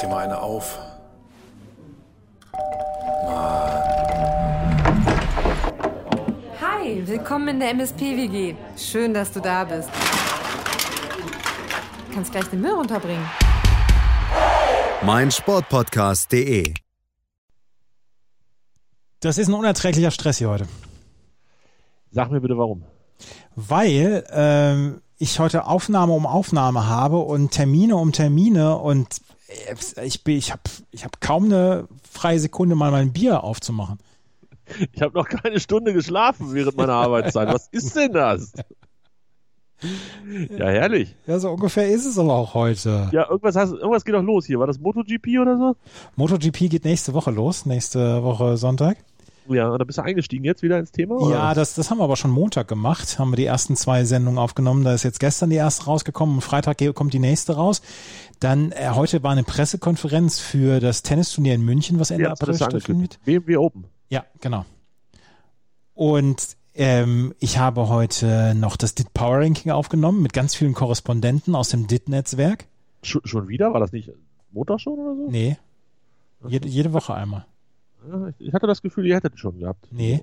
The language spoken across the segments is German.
dir mal eine auf. Hi, willkommen in der MSP-WG. Schön, dass du da bist. Du kannst gleich den Müll runterbringen. mein Sportpodcast.de. Das ist ein unerträglicher Stress hier heute. Sag mir bitte warum. Weil ähm, ich heute Aufnahme um Aufnahme habe und Termine um Termine und ich, bin, ich habe ich hab kaum eine freie Sekunde, mal mein Bier aufzumachen. Ich habe noch keine Stunde geschlafen während meiner Arbeitszeit. Was ist denn das? Ja, herrlich. Ja, so ungefähr ist es aber auch heute. Ja, irgendwas, hast, irgendwas geht doch los hier. War das MotoGP oder so? MotoGP geht nächste Woche los, nächste Woche Sonntag. Ja, da bist du eingestiegen jetzt wieder ins Thema? Oder? Ja, das, das haben wir aber schon Montag gemacht. Haben wir die ersten zwei Sendungen aufgenommen. Da ist jetzt gestern die erste rausgekommen und Freitag kommt die nächste raus. Dann äh, heute war eine Pressekonferenz für das Tennisturnier in München, was Ende ja, April du stattfindet. BMW Open. Ja, genau. Und ähm, ich habe heute noch das DIT Power Ranking aufgenommen mit ganz vielen Korrespondenten aus dem DIT-Netzwerk. Schon, schon wieder? War das nicht Montag schon oder so? Nee. Jede, jede Woche einmal. Ja, ich- hatte das Gefühl, ihr hättet schon gehabt. Nee.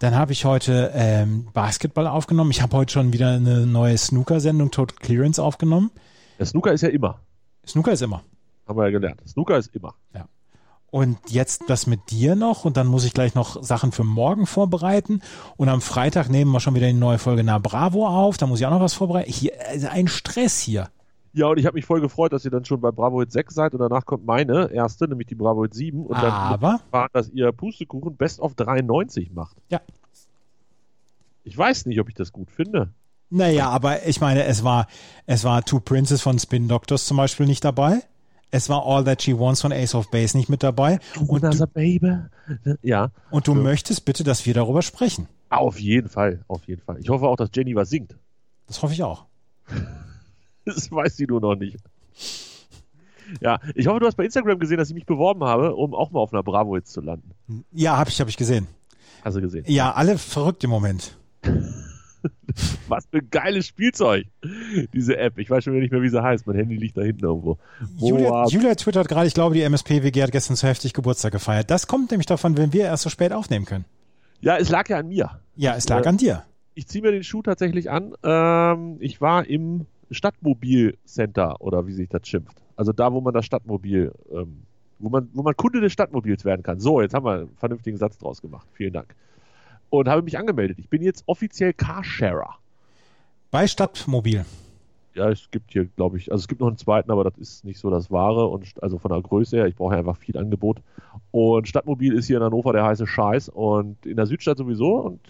Dann habe ich heute ähm, Basketball aufgenommen. Ich habe heute schon wieder eine neue Snooker-Sendung Total Clearance aufgenommen. Der Snooker ist ja immer. Snooker ist immer. Haben wir ja gelernt. Snooker ist immer. Und jetzt das mit dir noch und dann muss ich gleich noch Sachen für morgen vorbereiten. Und am Freitag nehmen wir schon wieder die neue Folge Na Bravo auf. Da muss ich auch noch was vorbereiten. Hier, also ein Stress hier. Ja, und ich habe mich voll gefreut, dass ihr dann schon bei Bravo Hit 6 seid und danach kommt meine erste, nämlich die Bravo Hit 7. Und dann Aber war, dass ihr Pustekuchen Best of 93 macht. Ja. Ich weiß nicht, ob ich das gut finde. Naja, aber ich meine, es war, es war Two Princes von Spin Doctors zum Beispiel nicht dabei. Es war All That She Wants von Ace of Base nicht mit dabei. Und du, Baby. Ja, und du Ja. möchtest bitte, dass wir darüber sprechen. auf jeden Fall, auf jeden Fall. Ich hoffe auch, dass Jenny was singt. Das hoffe ich auch. Das weiß sie nur noch nicht. Ja, ich hoffe, du hast bei Instagram gesehen, dass ich mich beworben habe, um auch mal auf einer Bravo Hits zu landen. Ja, habe ich, hab ich gesehen. Hast du gesehen? Ja, alle verrückt im Moment. Was für ein geiles Spielzeug. Diese App. Ich weiß schon wieder nicht mehr, wie sie heißt. Mein Handy liegt da hinten irgendwo. Julia, Julia twittert gerade, ich glaube, die MSP-WG hat gestern zu heftig Geburtstag gefeiert. Das kommt nämlich davon, wenn wir erst so spät aufnehmen können. ja, es lag ja an mir. Ja, es lag Ja. an dir. ich ziehe mir den Schuh tatsächlich an. Ähm, ich war im Stadtmobilcenter oder wie sich das schimpft. Also da, wo man das Stadtmobil, ähm, wo man, wo man Kunde des Stadtmobils werden kann. So, jetzt haben wir einen vernünftigen Satz draus gemacht. Vielen Dank. Und habe mich angemeldet. Ich bin jetzt offiziell Carsharer. Bei Stadtmobil. Ja, es gibt hier, glaube ich, also es gibt noch einen zweiten, aber das ist nicht so das Wahre und also von der Größe her, ich brauche ja einfach viel Angebot. Und Stadtmobil ist hier in Hannover der heiße Scheiß und in der Südstadt sowieso und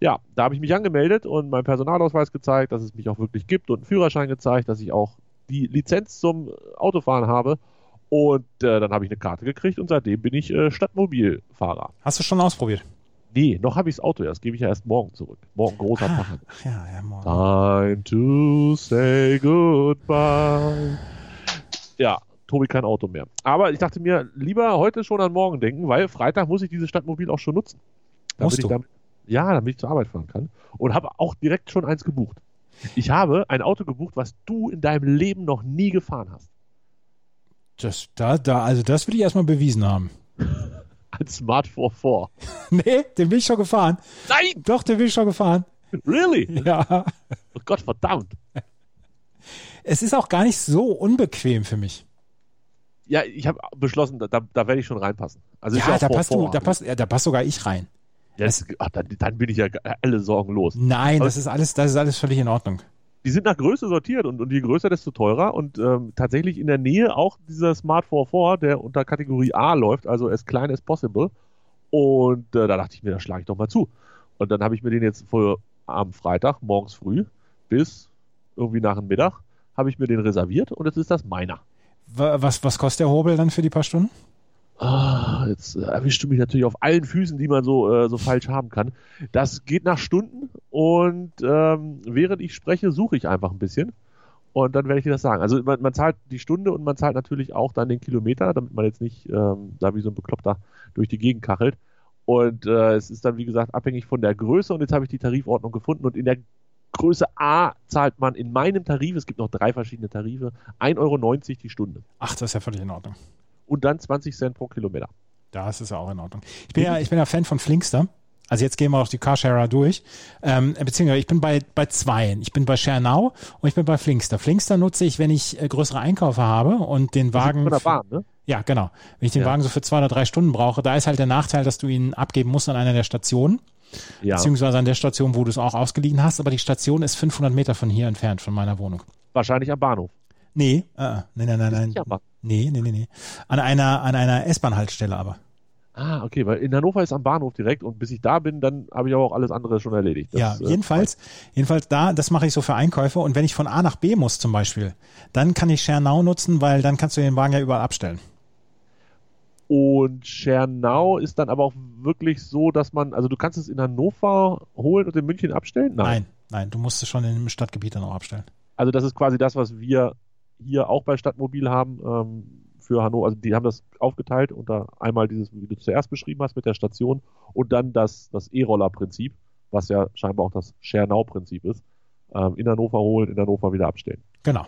ja, da habe ich mich angemeldet und meinen Personalausweis gezeigt, dass es mich auch wirklich gibt und einen Führerschein gezeigt, dass ich auch die Lizenz zum Autofahren habe und äh, dann habe ich eine Karte gekriegt und seitdem bin ich äh, Stadtmobilfahrer. Hast du schon ausprobiert? Nee, noch habe ich das Auto, ja, das gebe ich ja erst morgen zurück. Morgen großer Ah, Tag. ja, ja, morgen. Time to say goodbye. Ja, Tobi kein Auto mehr. Aber ich dachte mir, lieber heute schon an morgen denken, weil Freitag muss ich dieses Stadtmobil auch schon nutzen. Damit Musst ich du? damit, ja, damit ich zur Arbeit fahren kann. Und habe auch direkt schon eins gebucht. Ich habe ein Auto gebucht, was du in deinem Leben noch nie gefahren hast. Das, da, da, also das würde ich erstmal bewiesen haben. Ein Smart 44. nee, den bin ich schon gefahren. Nein! Doch, den bin ich schon gefahren. Really? Ja. Oh Gott, verdammt. Es ist auch gar nicht so unbequem für mich. Ja, ich habe beschlossen, da, da, da werde ich schon reinpassen. Also Ja, auch da passt, du, 44. da, passt, ja, da passt sogar ich rein. Das, ach, dann, dann bin ich ja alle Sorgen los. Nein, das ist alles, das ist alles völlig in Ordnung. die sind nach Größe sortiert und, und je größer, desto teurer. Und ähm, tatsächlich in der Nähe auch dieser Smart 44, der unter Kategorie A läuft, also as klein as possible. Und äh, da dachte ich mir, da schlage ich doch mal zu. Und dann habe ich mir den jetzt vor, am Freitag, morgens früh, bis irgendwie nach dem Mittag, habe ich mir den reserviert und jetzt ist das meiner. Wa- Was, was kostet der Hobel dann für die paar Stunden? Ah, jetzt äh, erwischst du mich natürlich auf allen Füßen, die man so, äh, so falsch haben kann. Das geht nach Stunden und ähm, während ich spreche, suche ich einfach ein bisschen und dann werde ich dir das sagen. Also man, man zahlt die Stunde und man zahlt natürlich auch dann den Kilometer, damit man jetzt nicht ähm, da wie so ein Bekloppter durch die Gegend kachelt. Und äh, es ist dann, wie gesagt, abhängig von der Größe und jetzt habe ich die Tarifordnung gefunden und in der Größe A zahlt man in meinem Tarif, es gibt noch drei verschiedene Tarife, 1,90 Euro die Stunde. Ach, das ist ja völlig in Ordnung. Und dann 20 Cent pro Kilometer. Das ist ja auch in Ordnung. Ich bin ja, ich bin ja Fan von Flinkster. Also jetzt gehen wir auch die Carsharer durch. Ähm, beziehungsweise ich bin bei, bei zweien. Ich bin bei ShareNow und ich bin bei Flinkster. Flinkster nutze ich, wenn ich äh, größere Einkäufe habe und den Wagen. Von der Bahn, ne? Ja, genau. Wenn ich den Ja. Wagen so für zwei oder drei Stunden brauche, da ist halt der Nachteil, dass du ihn abgeben musst an einer der Stationen, Ja. beziehungsweise an der Station, wo du es auch ausgeliehen hast, aber die Station ist 500 Meter von hier entfernt, von meiner Wohnung. Wahrscheinlich am Bahnhof. Nee, äh, nee, nein, nein, nein. Nee, nee, nee, nee. An einer, an einer S-Bahn-Haltestelle aber. Ah, okay, weil in Hannover ist am Bahnhof direkt und bis ich da bin, dann habe ich aber auch alles andere schon erledigt. Das, ja, äh, jedenfalls, jedenfalls da, das mache ich so für Einkäufe und wenn ich von A nach B muss zum Beispiel, dann kann ich ShareNow nutzen, weil dann kannst du den Wagen ja überall abstellen. Und Schernau ist dann aber auch wirklich so, dass man, also du kannst es in Hannover holen und in München abstellen? Nein, nein, du musst es schon im Stadtgebiet dann auch abstellen. Also das ist quasi das, was wir hier auch bei Stadtmobil haben ähm, für Hannover. Also die haben das aufgeteilt unter einmal dieses, wie du zuerst beschrieben hast, mit der Station und dann das, das E-Roller-Prinzip, was ja scheinbar auch das Schernau-Prinzip ist. Ähm, in Hannover holen, in Hannover wieder abstellen. Genau.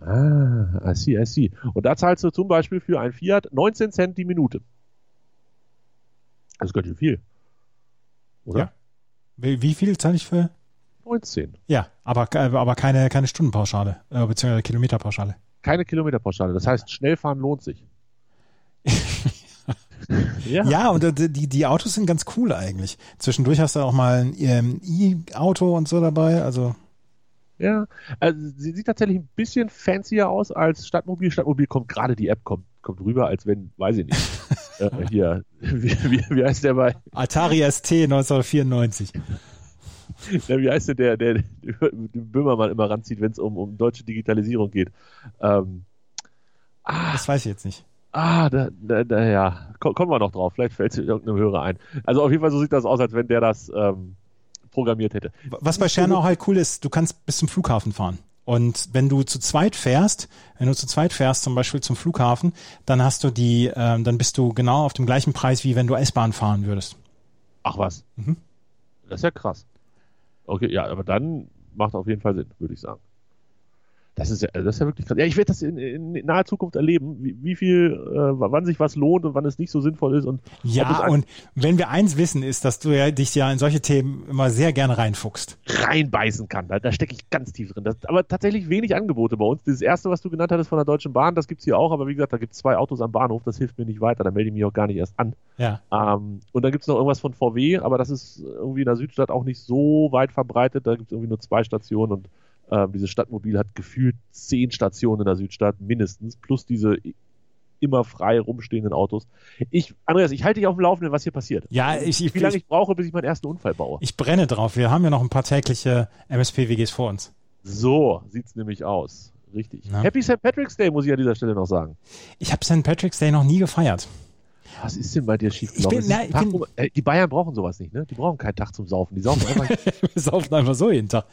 Ah, I see, I see. Und da zahlst du zum Beispiel für ein Fiat 19 Cent die Minute. Das ist ganz schön viel. Oder? Ja. Wie viel zahle ich für? 19. Ja, aber, aber keine, keine Stundenpauschale, äh, beziehungsweise Kilometerpauschale. Keine Kilometerpauschale. Das heißt, Schnellfahren lohnt sich. ja. Ja, und äh, die, die Autos sind ganz cool eigentlich. Zwischendurch hast du auch mal ein ähm, E-Auto und so dabei, also Ja, also sie sieht tatsächlich ein bisschen fancier aus als Stadtmobil. Stadtmobil kommt gerade, die App kommt, kommt rüber, als wenn, weiß ich nicht. äh, hier, wie, wie, wie heißt der bei, Atari ST 1994. der, wie heißt der, der, der den Böhmermann immer ranzieht, wenn es um, um deutsche Digitalisierung geht. Ähm, ah, Das weiß ich jetzt nicht. ah, da, da, da, ja, Komm, kommen wir noch drauf. Vielleicht fällt es irgendeinem Hörer ein. Also auf jeden Fall so sieht das aus, als wenn der das ähm, programmiert hätte. Was bei Schernau halt cool ist, du kannst bis zum Flughafen fahren. Und wenn du zu zweit fährst, wenn du zu zweit fährst, zum Beispiel zum Flughafen, dann hast du die, ähm, dann bist du genau auf dem gleichen Preis, wie wenn du S-Bahn fahren würdest. Ach was. Mhm. Das ist ja krass. Okay, ja, aber dann macht auf jeden Fall Sinn, würde ich sagen. Das ist ja, das ist ja wirklich krass. Ja, ich werde das in, in naher Zukunft erleben, wie, wie viel, äh, wann sich was lohnt und wann es nicht so sinnvoll ist. Und es Ja, und wenn wir eins wissen, ist, dass du ja dich ja in solche Themen immer sehr gerne reinfuchst. reinbeißen kann. Da, da stecke ich ganz tief drin. Das, aber tatsächlich wenig Angebote bei uns. Das erste, was du genannt hattest von der Deutschen Bahn, das gibt's hier auch, aber wie gesagt, da gibt's zwei Autos am Bahnhof, das hilft mir nicht weiter, da melde ich mich auch gar nicht erst an. Ja. Ähm, und dann gibt's noch irgendwas von VW, aber das ist irgendwie in der Südstadt auch nicht so weit verbreitet. Da gibt's irgendwie nur zwei Stationen und ähm, dieses Stadtmobil hat gefühlt zehn Stationen in der Südstadt mindestens, plus diese immer frei rumstehenden Autos. Ich, Andreas, ich halte dich auf dem Laufenden, was hier passiert. Ja, ich, ich, Wie lange ich, ich brauche, bis ich meinen ersten Unfall baue. ich brenne drauf. Wir haben ja noch ein paar tägliche MSP-WGs vor uns. So sieht's nämlich aus. Richtig. Na? Happy St. Patrick's Day, muss ich an dieser Stelle noch sagen. Ich habe St. Patrick's Day noch nie gefeiert. Was ist denn bei dir schiefgelaufen? Es äh, die Bayern brauchen sowas nicht, ne? Die brauchen keinen Tag zum Saufen. Die saufen einfach. Wir saufen einfach so jeden Tag.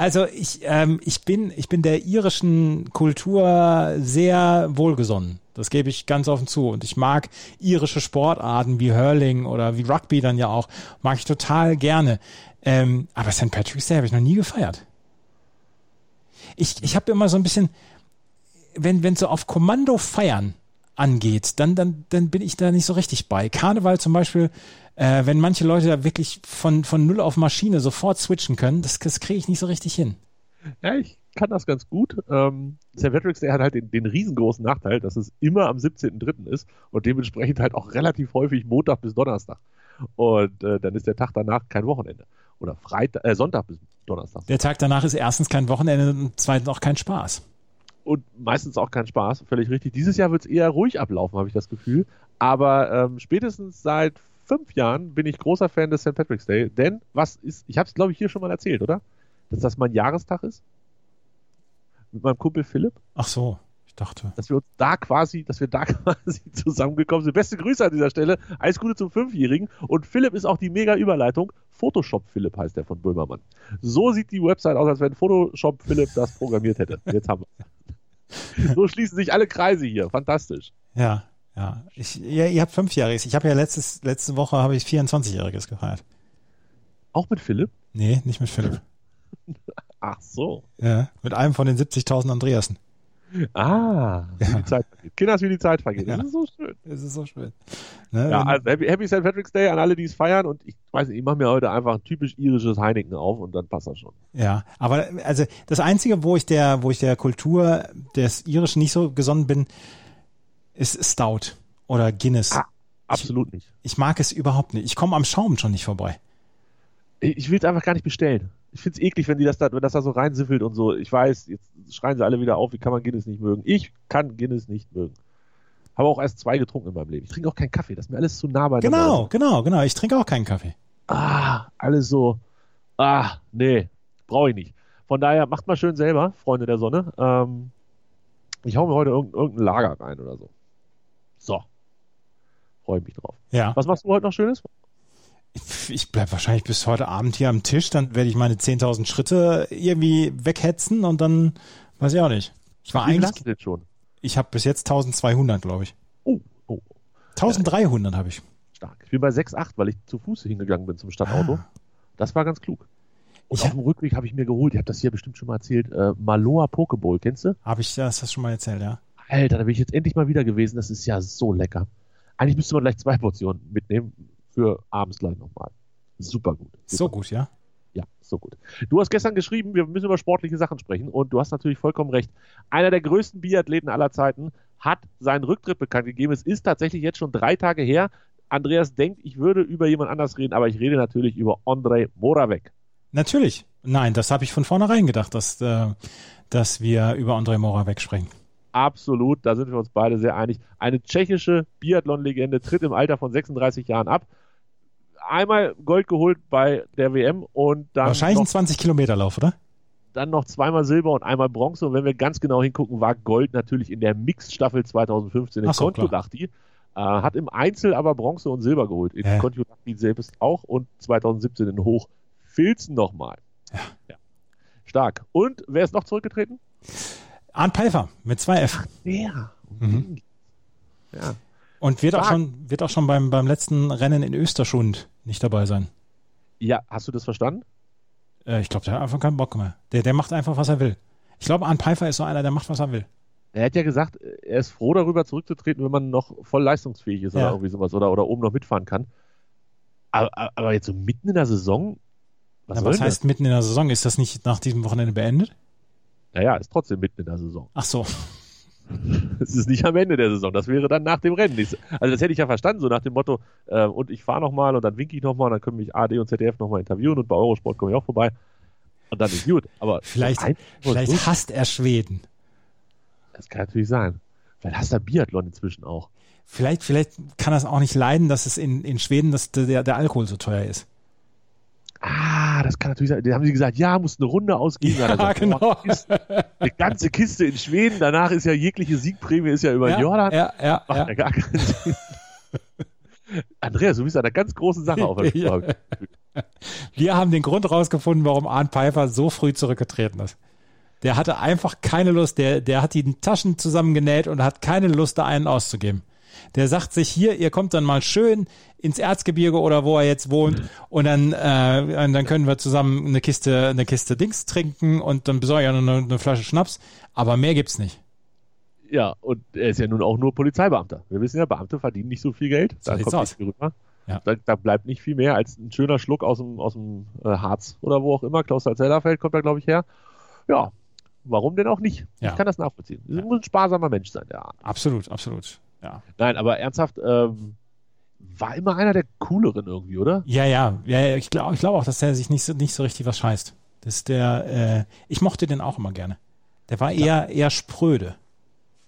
Also ich, ähm, ich bin, ich bin der irischen Kultur sehr wohlgesonnen. Das gebe ich ganz offen zu. Und ich mag irische Sportarten wie Hurling oder wie Rugby dann ja auch. Mag ich total gerne. Ähm, aber St. Patrick's Day habe ich noch nie gefeiert. Ich, ich habe immer so ein bisschen, wenn wenn so auf Kommando feiern angeht, dann, dann, dann bin ich da nicht so richtig bei. Karneval zum Beispiel, äh, wenn manche Leute da wirklich von, von Null auf Maschine sofort switchen können, das, das kriege ich nicht so richtig hin. ja, ich kann das ganz gut. Ähm, St. Patrick's Day hat halt den, den riesengroßen Nachteil, dass es immer am 17.03. ist und dementsprechend halt auch relativ häufig Montag bis Donnerstag. Und äh, dann ist der Tag danach kein Wochenende. Oder Freitag, äh, Sonntag bis Donnerstag. Der Tag danach ist erstens kein Wochenende und zweitens auch kein Spaß. und meistens auch kein Spaß, völlig richtig. Dieses Jahr wird es eher ruhig ablaufen, habe ich das Gefühl. Aber ähm, spätestens seit fünf Jahren bin ich großer Fan des St. Patrick's Day. Denn was ist, ich habe es glaube ich hier schon mal erzählt, oder? Dass das mein Jahrestag ist. Mit meinem Kumpel Philipp. Ach so, ich dachte. Dass wir uns da quasi, dass wir da quasi zusammengekommen sind. Beste Grüße an dieser Stelle. Alles Gute zum Fünfjährigen. Und Philipp ist auch die mega Überleitung. Photoshop Philipp heißt der von Böhmermann. So sieht die Website aus, als wenn Photoshop Philipp das programmiert hätte. Jetzt haben wir. So schließen sich alle Kreise hier. Fantastisch. Ja, ja. Ich, ja ihr habt Fünfjähriges. Ich habe ja letztes, letzte Woche habe ich 24-Jähriges gefeiert. Auch mit Philipp? Nee, nicht mit Philipp. Ach so. Ja, mit einem von den 70.000 Andreasen. Ah, wie Ja. die Zeit vergeht. Kinders, wie die Zeit vergeht. Das Ja. ist so schön. Das ist so schön. Ne, Ja, wenn- also Happy, Happy St. Patrick's Day an alle, die es feiern. Und ich weiß nicht, ich mache mir heute einfach ein typisch irisches Heineken auf und dann passt das schon. Ja, aber also das Einzige, wo ich der, wo ich der Kultur des Irischen nicht so gesonnen bin, ist Stout oder Guinness. Ah. Absolut nicht. Ich mag es überhaupt nicht. Ich komme am Schaum schon nicht vorbei. Ich ich will es einfach gar nicht bestellen. Ich finde es eklig, wenn die das da, wenn das da so reinsiffelt und so. Ich weiß, jetzt schreien sie alle wieder auf, wie kann man Guinness nicht mögen. Ich kann Guinness nicht mögen. Habe auch erst zwei getrunken in meinem Leben. Ich trinke auch keinen Kaffee, das ist mir alles zu nah beieinander. Genau, genau, genau. Ich trinke auch keinen Kaffee. Ah, alles so. Ah, nee, brauche ich nicht. Von daher macht mal schön selber, Freunde der Sonne. Ähm, ich hau mir heute irgendein, irgendein Lager rein oder so. So. Freue mich drauf. Ja. Was machst du heute noch Schönes? Ich, ich bleib wahrscheinlich bis heute Abend hier am Tisch, dann werde ich meine 10.000 Schritte irgendwie weghetzen und dann weiß ich auch nicht. Ich war Wie eigentlich, hast du denn schon? ich habe bis jetzt 1200, glaube ich. Oh, oh, 1300 habe ich. stark. Ich bin bei 6,8, weil ich zu Fuß hingegangen bin zum Stadtauto. Ah. Das war ganz klug. Und Ich auf dem Rückweg habe ich mir geholt, ich habe das hier bestimmt schon mal erzählt, äh, Maloa Pokeball, kennst du? Habe ich das, das schon mal erzählt, ja? Alter, da bin ich jetzt endlich mal wieder gewesen, das ist ja so lecker. Eigentlich müsste man gleich zwei Portionen mitnehmen für abends gleich nochmal. Super gut. So Super. gut, ja? Ja, so gut. Du hast gestern geschrieben, wir müssen über sportliche Sachen sprechen und du hast natürlich vollkommen recht. Einer der größten Biathleten aller Zeiten hat seinen Rücktritt bekannt gegeben. Es ist tatsächlich jetzt schon drei Tage her. Andreas denkt, ich würde über jemand anders reden, aber ich rede natürlich über Andrei Moravec. Natürlich. Nein, das habe ich von vornherein gedacht, dass, äh, dass wir über André Mora wegsprechen. Absolut, da sind wir uns beide sehr einig. Eine tschechische Biathlon-Legende tritt im Alter von 36 Jahren ab. Einmal Gold geholt bei der WM und dann Wahrscheinlich noch ein 20-Kilometer-Lauf, oder? dann noch zweimal Silber und einmal Bronze. Und wenn wir ganz genau hingucken, war Gold natürlich in der Mixed-Staffel 2015 in so. Kontiolahti. Äh, hat im Einzel aber Bronze und Silber geholt. In Ja. Kontiolahti selbst auch und 2017 in Hochfilzen nochmal. Ja. Stark. Und wer ist noch zurückgetreten? Arndt Pfeiffer mit 2F. Ja. Mhm. Ja. Und wird auch schon, wird auch schon beim, beim letzten Rennen in Österschund nicht dabei sein. Ja, hast du das verstanden? Äh, ich glaube, der hat einfach keinen Bock mehr. Der, der macht einfach, was er will. Ich glaube, Arndt Pfeiffer ist so einer, der macht, was er will. Er hat ja gesagt, er ist froh darüber zurückzutreten, wenn man noch voll leistungsfähig ist Ja. oder irgendwie sowas oder, oder oben noch mitfahren kann. Aber, aber jetzt so mitten in der Saison, was, soll was heißt mitten in der Saison? Ist das nicht nach diesem Wochenende beendet? Naja, ist trotzdem mitten in der Saison. Ach so. Es ist nicht am Ende der Saison, das wäre dann nach dem Rennen. Also das hätte ich ja verstanden, so nach dem Motto, äh, und ich fahre nochmal und dann winke ich nochmal und dann können mich AD und ZDF nochmal interviewen und bei Eurosport komme ich auch vorbei. Und dann ist gut. Aber Vielleicht, vielleicht hasst er Schweden. das kann natürlich sein. Vielleicht hast du Biathlon inzwischen auch. Vielleicht, vielleicht kann er es auch nicht leiden, dass es in, in Schweden, dass der, der Alkohol so teuer ist. Ah, das kann natürlich sein. Den haben sie gesagt, ja, musst eine Runde ausgeben. Ja, gesagt, genau. boah, Eine ganze Kiste in Schweden. Danach ist ja jegliche Siegprämie ist ja über den Jordan. ja, ja, Macht ja. ja gar keinen Sinn. Andreas, du bist an einer ganz großen Sache auf der Ja. Spur. Wir haben den Grund rausgefunden, warum Arndt Pfeiffer so früh zurückgetreten ist. Der hatte einfach keine Lust, der, der hat die Taschen zusammengenäht und hat keine Lust, da einen auszugeben. Der sagt sich hier, ihr kommt dann mal schön ins Erzgebirge oder wo er jetzt wohnt und dann, äh, und dann können wir zusammen eine Kiste, eine Kiste Dings trinken und dann besorge ich auch noch eine, eine Flasche Schnaps. Aber mehr gibt's nicht. Ja, und er ist ja nun auch nur Polizeibeamter. Wir wissen ja, Beamte verdienen nicht so viel Geld. So Da sieht's kommt aus. nicht rüber. Ja. Da, da bleibt nicht viel mehr als ein schöner Schluck aus dem, aus dem äh, Harz oder wo auch immer. Klaus Zellerfeld kommt da, glaube ich, her. Ja, warum denn auch nicht? Ja. Ich kann das nachvollziehen. Es muss ein sparsamer Mensch sein, der. Absolut, absolut. Ja. Nein, aber ernsthaft, ähm, war immer einer der cooleren irgendwie, oder? Ja, ja, ja, ja, ich glaube ich glaub auch, dass der sich nicht so, nicht so richtig was scheißt. Das der, äh, ich mochte den auch immer gerne. Der war eher, eher spröde.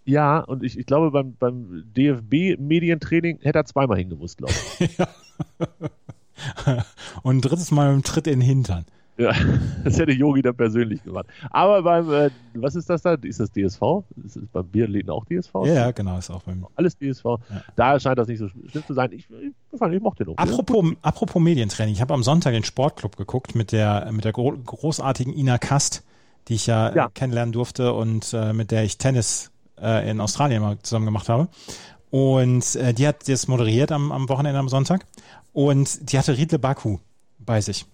Ja, und ich, ich glaube, beim, beim DFB-Medientraining hätte er zweimal hingemusst, glaube ich. Und ein drittes Mal mit dem Tritt in den Hintern. Ja, das hätte Yogi dann persönlich gemacht. Aber beim, äh, was ist das da? Ist das DSV? Ist es beim Biathleten auch DSV? Ja, ja, genau, ist auch beim. Alles DSV. Da scheint das nicht so schlimm zu sein. Ich, ich, fand, ich mochte den auch. Apropos, apropos Medientraining, ich habe am Sonntag den Sportclub geguckt mit der, mit der gro großartigen Ina Kast, die ich ja, Ja. Äh, kennenlernen durfte und äh, mit der ich Tennis äh, in Australien mal zusammen gemacht habe. Und äh, die hat das moderiert am, am Wochenende am Sonntag und die hatte Riedle Baku bei sich.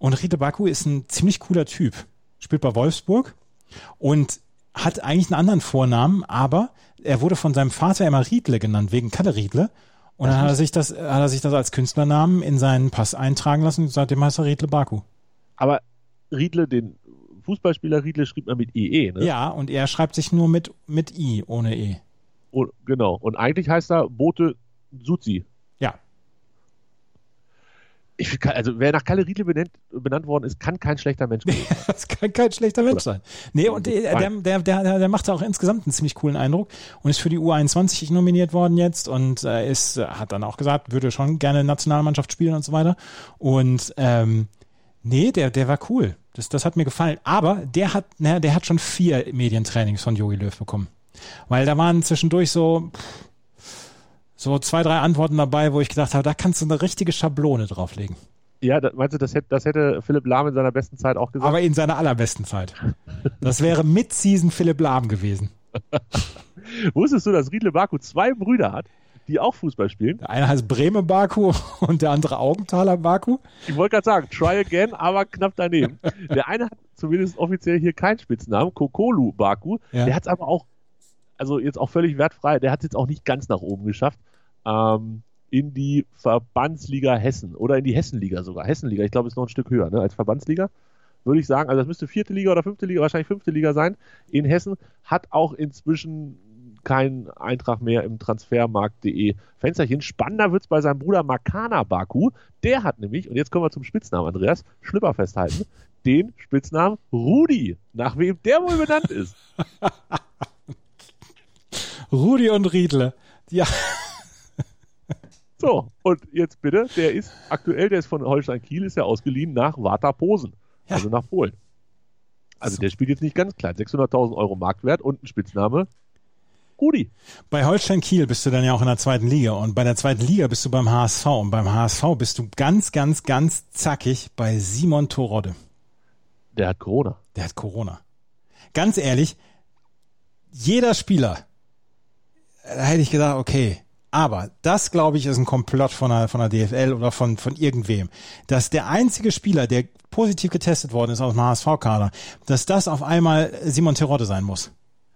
Und Riedle Baku ist ein ziemlich cooler Typ. Spielt bei Wolfsburg und hat eigentlich einen anderen Vornamen, aber er wurde von seinem Vater immer Riedle genannt, wegen Kalle Riedle. Und dann hat er sich das, hat er sich das als Künstlernamen in seinen Pass eintragen lassen. Seitdem heißt er Riedle Baku. Aber Riedle, den Fußballspieler Riedle schrieb man mit IE, ne? Ja, und er schreibt sich nur mit, mit I, ohne E. Und, genau. Und eigentlich heißt er Bote Suzi. Ich, also wer nach Kalle Riedle benannt, benannt worden ist, kann kein schlechter Mensch sein. Das kann kein schlechter Mensch sein. Nee, und der, der, der, der, macht auch insgesamt einen ziemlich coolen Eindruck und ist für die U21 nominiert worden jetzt und äh, ist, äh, hat dann auch gesagt, würde schon gerne Nationalmannschaft spielen und so weiter. Und ähm, nee, der, der war cool. Das, das hat mir gefallen. Aber der hat, naja, der hat schon vier Medientrainings von Jogi Löw bekommen. Weil da waren zwischendurch so, pff, so zwei, drei Antworten dabei, wo ich gedacht habe, da kannst du eine richtige Schablone drauflegen. Ja, da, meinst du, das hätte, das hätte Philipp Lahm in seiner besten Zeit auch gesagt? Aber in seiner allerbesten Zeit. Das wäre Mid-Season Philipp Lahm gewesen. Wusstest du, dass Riedle Baku zwei Brüder hat, die auch Fußball spielen? Der eine heißt Breme Baku und der andere Augenthaler Baku. Ich wollte gerade sagen, try again, aber knapp daneben. Der eine hat zumindest offiziell hier keinen Spitznamen, Kokolu Baku. Ja. Der hat es aber auch, also jetzt auch völlig wertfrei, der hat es jetzt auch nicht ganz nach oben geschafft. Ähm, in die Verbandsliga Hessen oder in die Hessenliga sogar. Hessenliga, ich glaube, ist noch ein Stück höher ne, als Verbandsliga. Würde ich sagen, also das müsste vierte Liga oder fünfte Liga, wahrscheinlich fünfte Liga sein. In Hessen hat auch inzwischen kein Eintrag mehr im Transfermarkt.de Fensterchen. Spannender wird es bei seinem Bruder Makana Baku. Der hat nämlich, und jetzt kommen wir zum Spitznamen, Andreas, Schlüpper festhalten, den Spitznamen Rudi, nach wem der wohl benannt ist. Rudi und Riedle. Ja, So, und jetzt bitte, der ist aktuell, der ist von Holstein Kiel, ist ja ausgeliehen nach Warta Posen, Ja. also nach Polen. Also So. der spielt jetzt nicht ganz klein, 600.000 Euro Marktwert und ein Spitzname Rudi. bei Holstein Kiel bist du dann ja auch in der zweiten Liga und bei der zweiten Liga bist du beim HSV und beim HSV bist du ganz, ganz, ganz zackig bei Simon Torodde. Der hat Corona. Der hat Corona. Ganz ehrlich, jeder Spieler, da hätte ich gedacht, okay, aber das, glaube ich, ist ein Komplott von der, von der DFL oder von, von irgendwem. Dass der einzige Spieler, der positiv getestet worden ist aus dem HSV-Kader, dass das auf einmal Simon Terodde sein muss.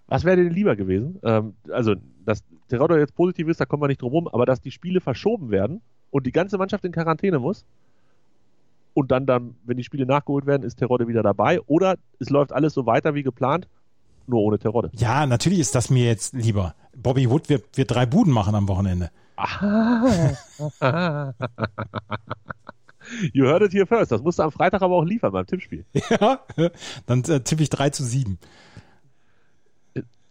Was wäre denn lieber gewesen? Ähm, also, dass Terodde jetzt positiv ist, da kommen wir nicht drum rum, aber dass die Spiele verschoben werden und die ganze Mannschaft in Quarantäne muss und dann, dann, wenn die Spiele nachgeholt werden, ist Terodde wieder dabei oder es läuft alles so weiter wie geplant, nur ohne Terodde. Ja, natürlich ist das mir jetzt lieber. Bobby Wood wird, wird drei Buden machen am Wochenende. You heard it here first. Das musst du am Freitag aber auch liefern beim Tippspiel. Ja, dann äh, tippe ich 3 zu 7.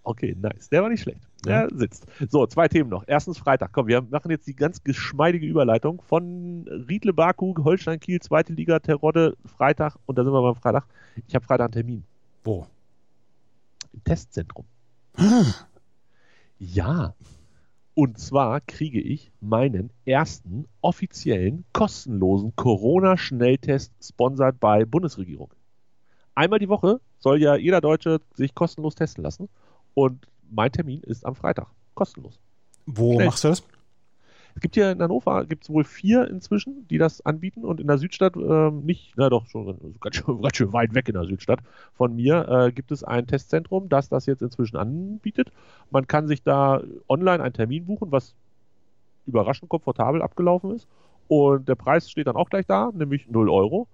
Okay, nice. Der war nicht schlecht. Der sitzt. So, zwei Themen noch. Erstens Freitag. Komm, wir machen jetzt die ganz geschmeidige Überleitung von Riedle Baku, Holstein Kiel, zweite Liga, Terodde, Freitag und da sind wir beim Freitag. Ich habe Freitag einen Termin Wo? Im Testzentrum. Ja. Und zwar kriege ich meinen ersten offiziellen kostenlosen Corona-Schnelltest sponsert bei Bundesregierung. Einmal die Woche soll ja jeder Deutsche sich kostenlos testen lassen. Und mein Termin ist am Freitag. Kostenlos. Wo Schnell. machst du das? Es gibt hier in Hannover gibt es wohl vier inzwischen, die das anbieten und in der Südstadt ähm, nicht, na doch, schon ganz schön, ganz schön weit weg in der Südstadt von mir äh, gibt es ein Testzentrum, das das jetzt inzwischen anbietet. Man kann sich da online einen Termin buchen, was überraschend komfortabel abgelaufen ist. Und der Preis steht dann auch gleich da, nämlich 0 Euro.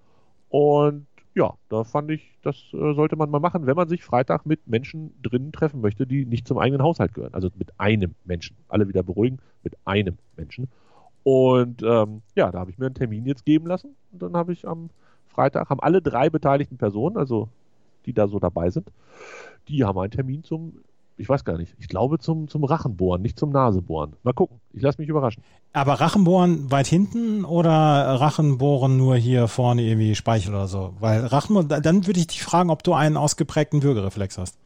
Und ja, da fand ich, das äh, sollte man mal machen, wenn man sich Freitag mit Menschen drinnen treffen möchte, die nicht zum eigenen Haushalt gehören. Also mit einem Menschen. Alle wieder beruhigen, mit einem Menschen. Und ähm, ja, da habe ich mir einen Termin jetzt geben lassen. Und dann habe ich am Freitag, haben alle drei beteiligten Personen, also die da so dabei sind, die haben einen Termin zum, ich weiß gar nicht, ich glaube zum, zum Rachenbohren, nicht zum Nasebohren. Mal gucken, ich lasse mich überraschen. Aber Rachenbohren weit hinten oder Rachenbohren nur hier vorne irgendwie Speichel oder so? Weil Rachenbohren, dann würde ich dich fragen, ob du einen ausgeprägten Würgereflex hast.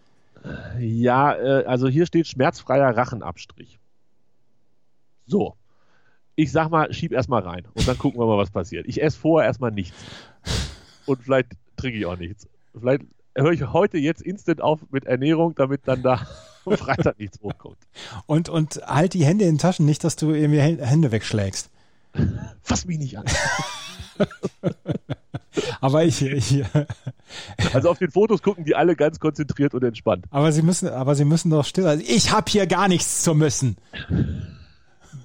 Ja, äh, also hier steht schmerzfreier Rachenabstrich. So. Ich sag mal, schieb erstmal rein und dann gucken wir mal, was passiert. Ich esse vorher erstmal nichts. Und vielleicht trinke ich auch nichts. Vielleicht höre ich heute jetzt instant auf mit Ernährung, damit dann da am Freitag nichts hochkommt. Und, und halt die Hände in den Taschen, nicht, dass du irgendwie Hä- Hände wegschlägst. Fass mich nicht an. Aber ich, ich Also auf den Fotos gucken die alle ganz konzentriert und entspannt. aber sie müssen, aber sie müssen doch still. Also ich habe hier gar nichts zu müssen.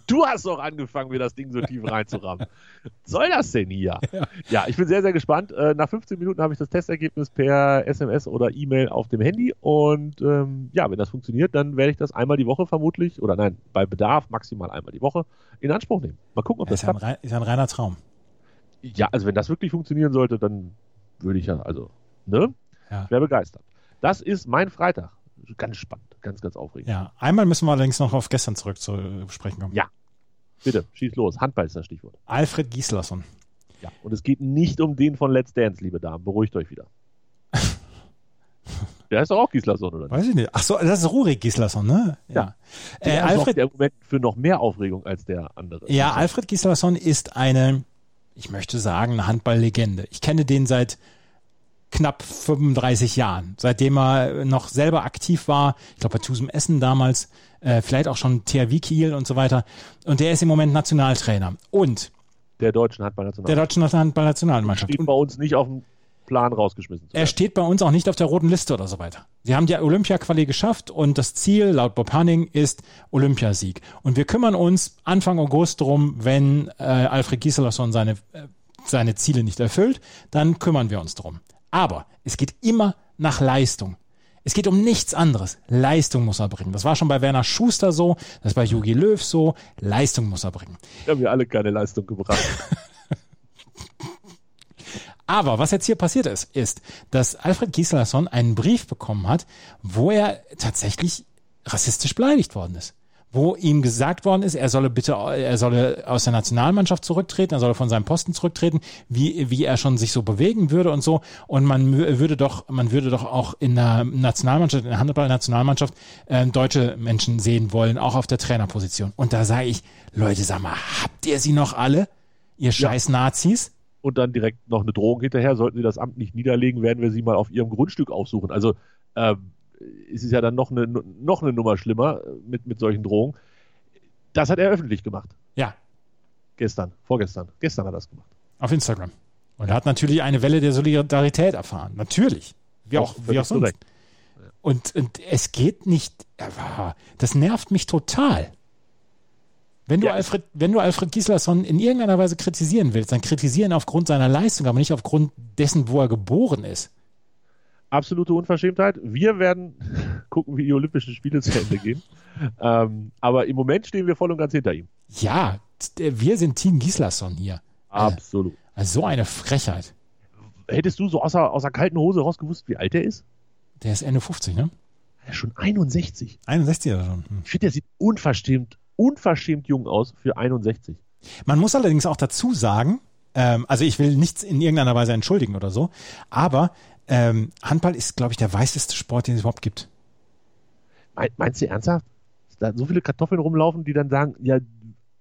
Du hast doch angefangen, mir das Ding so tief reinzurammen. Was soll das denn hier? Ja. ich bin sehr, sehr gespannt. Äh, Nach 15 Minuten habe ich das Testergebnis per SMS oder E-Mail auf dem Handy. Und ähm, ja, wenn das funktioniert, dann werde ich das einmal die Woche vermutlich, oder nein, bei Bedarf maximal einmal die Woche in Anspruch nehmen. Mal gucken, ob Das das ist ja ein, klappt. rei- ist ja ein reiner Traum. Ja, also wenn das wirklich funktionieren sollte, dann würde ich ja, also, ne? Ja. Ich wäre begeistert. Das ist mein Freitag. Ganz spannend, ganz, ganz aufregend. Ja, einmal müssen wir allerdings noch auf gestern zurück zu sprechen kommen. Ja. Bitte, schieß los. Handball ist das Stichwort. Alfred Gislason. Ja. Und es geht nicht um den von Let's Dance, liebe Damen. Beruhigt euch wieder. Der ist doch auch Gislason, oder nicht? Weiß ich nicht. Ach so, das ist Rurik Gislason, ne? Ja. Äh, Der sorgt Alfred, ja im Moment für noch mehr Aufregung als der andere. ja, Alfred Gislason ist eine, ich möchte sagen, eine Handballlegende. Ich kenne den seit knapp 35 Jahren, seitdem er noch selber aktiv war. Ich glaube bei Tusem Essen damals, äh, vielleicht auch schon THW Kiel und so weiter. Und der ist im Moment Nationaltrainer und Der deutschen der Handballnational. deutschen Handballnationalmannschaft. steht bei uns nicht auf dem Plan rausgeschmissen Er steht bei uns auch nicht auf der roten Liste oder so weiter. Sie haben die Olympia-Quali geschafft und das Ziel laut Bob Hanning ist Olympiasieg. Und wir kümmern uns Anfang August drum, wenn äh, Alfred Gislason seine, äh, seine Ziele nicht erfüllt, dann kümmern wir uns drum. Aber es geht immer nach Leistung. Es geht um nichts anderes. Leistung muss er bringen. Das war schon bei Werner Schuster so, das ist bei Jogi Löw so. Leistung muss er bringen. Wir haben ja alle keine Leistung gebracht. Aber was jetzt hier passiert ist, ist, dass Alfred Gislason einen Brief bekommen hat, wo er tatsächlich rassistisch beleidigt worden ist. Wo ihm gesagt worden ist, er solle bitte, er solle aus der Nationalmannschaft zurücktreten, er solle von seinem Posten zurücktreten, wie, wie er schon sich so bewegen würde und so. Und man würde doch, man würde doch auch in der Nationalmannschaft, in der Handball-Nationalmannschaft, äh, deutsche Menschen sehen wollen, auch auf der Trainerposition. Und da sage ich, Leute, sag mal, habt ihr sie noch alle? Ihr scheiß Nazis? und dann direkt noch eine Drohung hinterher. Sollten sie das Amt nicht niederlegen, werden wir sie mal auf ihrem Grundstück aufsuchen. Also ähm, es ist ja dann noch eine, noch eine Nummer schlimmer äh, mit, mit solchen Drohungen. Das hat er öffentlich gemacht. Ja, Gestern, vorgestern. Gestern hat er das gemacht. Auf Instagram. Und er hat natürlich eine Welle der Solidarität erfahren. Natürlich. Wie auch, Doch, wie auch sonst. Und, und es geht nicht, das nervt mich total. Wenn du, Ja, es- Alfred, wenn du Alfred Gislason in irgendeiner Weise kritisieren willst, dann kritisieren aufgrund seiner Leistung, aber nicht aufgrund dessen, wo er geboren ist. Absolute Unverschämtheit. Wir werden gucken, wie die Olympischen Spiele zu Ende gehen. ähm, aber im Moment stehen wir voll und ganz hinter ihm. Ja, t- wir sind Team Gislason hier. Absolut. Also so eine Frechheit. Hättest du so außer, außer kalten Hose raus gewusst, wie alt er ist? Der ist Ende 50, ne? Er ist schon 61. 61 oder schon. Hm. Ich finde, der sieht unverschämt, unverschämt jung aus für 61. Man muss allerdings auch dazu sagen, ähm, also ich will nichts in irgendeiner Weise entschuldigen oder so, aber ähm, Handball ist, glaube ich, der weißeste Sport, den es überhaupt gibt. Mein- Meinst du ernsthaft? Da so viele Kartoffeln rumlaufen, die dann sagen, ja,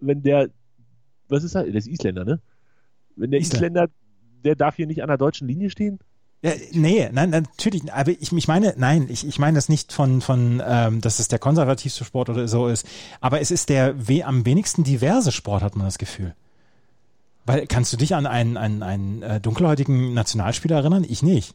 wenn der, was ist er? Der ist Isländer, ne? Wenn der Isländer. Isländer, der darf hier nicht an der deutschen Linie stehen? Ja, nee, nein, natürlich, aber ich, ich meine, nein, ich, ich meine das nicht von, von ähm, dass es der konservativste Sport oder so ist, aber es ist der we am wenigsten diverse Sport, hat man das Gefühl. Weil, kannst du dich an einen, einen, einen äh, dunkelhäutigen Nationalspieler erinnern? Ich nicht.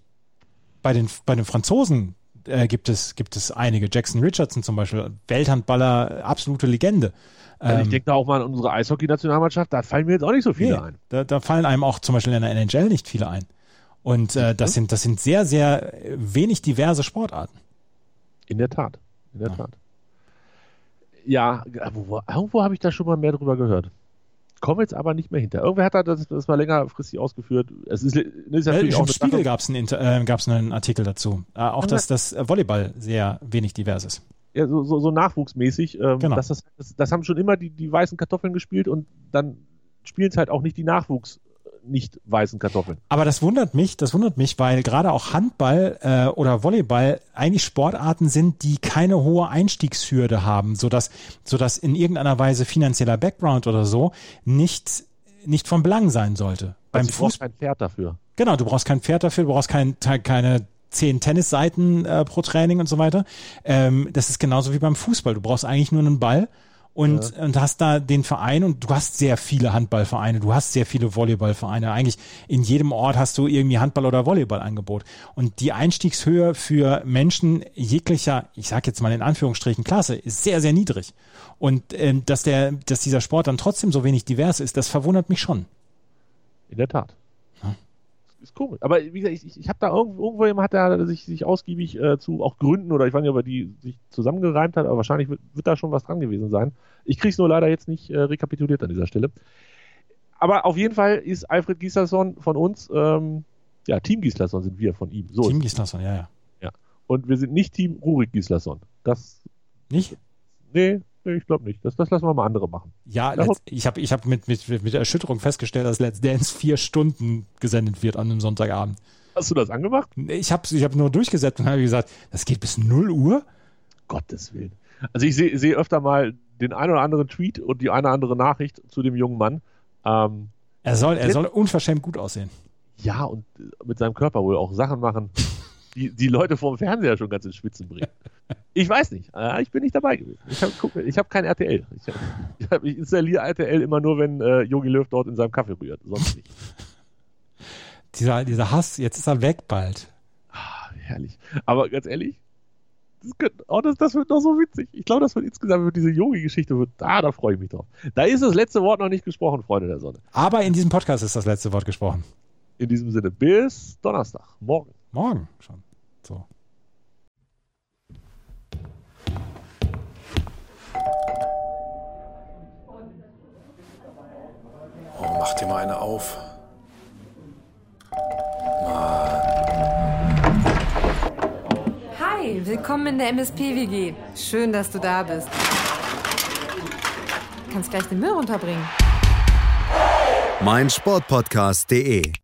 Bei den, bei den Franzosen äh, gibt, es, gibt es einige. Jackson Richardson zum Beispiel, Welthandballer, absolute Legende. Also ich Ähm, denke da auch mal an unsere Eishockey-Nationalmannschaft, da fallen mir jetzt auch nicht so viele Nee, ein. Da, da fallen einem auch zum Beispiel in der NHL nicht viele ein. Und äh, das sind das sind sehr sehr wenig diverse Sportarten. In der Tat. In der Ja. Tat. Ja, wo, irgendwo habe ich da schon mal mehr drüber gehört. Komme jetzt aber nicht mehr hinter. Irgendwer hat da das, das mal längerfristig ausgeführt. Es ist, ist Äh, natürlich auch Im eine Spiegel gab es einen, äh, gab's einen Artikel dazu. Äh, auch dass das Volleyball sehr wenig divers ist. ja, so, so, so nachwuchsmäßig. Ähm, Genau. das, das, das haben schon immer die, die weißen Kartoffeln gespielt und dann spielen es halt auch nicht die Nachwuchs nicht weißen Kartoffeln. Aber das wundert mich, das wundert mich, weil gerade auch Handball äh, oder Volleyball eigentlich Sportarten sind, die keine hohe Einstiegshürde haben, sodass, sodass in irgendeiner Weise finanzieller Background oder so nicht, nicht von Belang sein sollte. Beim Also du brauchst kein Pferd dafür. genau, du brauchst kein Pferd dafür, du brauchst kein, keine zehn Tennisseiten äh, pro Training und so weiter. Ähm, das ist genauso wie beim Fußball. Du brauchst eigentlich nur einen Ball und, ja. und hast da den Verein und du hast sehr viele Handballvereine, du hast sehr viele Volleyballvereine. Eigentlich in jedem Ort hast du irgendwie Handball- oder Volleyballangebot. Und die Einstiegshöhe für Menschen jeglicher, ich sag jetzt mal in Anführungsstrichen, Klasse, ist sehr, sehr niedrig. Und ähm, dass der, dass dieser Sport dann trotzdem so wenig divers ist, das verwundert mich schon. In der Tat ist komisch. Aber wie gesagt, ich, ich habe da irgendwo, irgendwo jemand hat da sich, sich ausgiebig äh, zu auch Gründen oder ich weiß nicht, ob er die sich zusammengereimt hat, aber wahrscheinlich wird, wird da schon was dran gewesen sein. Ich kriege es nur leider jetzt nicht äh, rekapituliert an dieser Stelle. Aber auf jeden Fall ist Alfred Gislason von uns, ähm, ja, Team Gislason sind wir von ihm. So Team Gislason, ja, ja. Ja. Und wir sind nicht Team Rurik Gislason. Das. Nicht? Nee, Nee, ich glaube nicht. Das, das lassen wir mal andere machen. Ja, let's, ich habe ich hab mit, mit, mit Erschütterung festgestellt, dass Let's Dance vier Stunden gesendet wird an einem Sonntagabend. Hast du das angemacht? Ich habe ich hab nur durchgesetzt und habe gesagt, das geht bis 0 Uhr? Gottes Willen. Also ich sehe seh öfter mal den einen oder anderen Tweet und die eine oder andere Nachricht zu dem jungen Mann. Ähm, er soll, er soll unverschämt gut aussehen. Ja, und mit seinem Körper wohl auch Sachen machen, die die Leute vom Fernseher schon ganz ins Schwitzen bringen. Ich weiß nicht. Äh, ich bin nicht dabei gewesen. Ich habe hab kein RTL. Ich, ich, hab, ich, installiere RTL immer nur, wenn Yogi äh, Löw dort in seinem Kaffee rührt. Sonst nicht. dieser, dieser Hass, jetzt ist er weg bald. Ah, herrlich. Aber ganz ehrlich, das, könnte, oh, das, das, wird noch so witzig. Ich glaube, das wird insgesamt wird diese Yogi-Geschichte wird, ah, da freue ich mich drauf. Da ist das letzte Wort noch nicht gesprochen, Freunde der Sonne. Aber in diesem Podcast ist das letzte Wort gesprochen. In diesem Sinne, bis Donnerstag, morgen. Morgen schon. So. Oh, mach dir mal eine auf. Hi, willkommen in der MSP-WG. Schön, dass du da bist. Du kannst gleich den Müll runterbringen. Mein Sportpodcast.de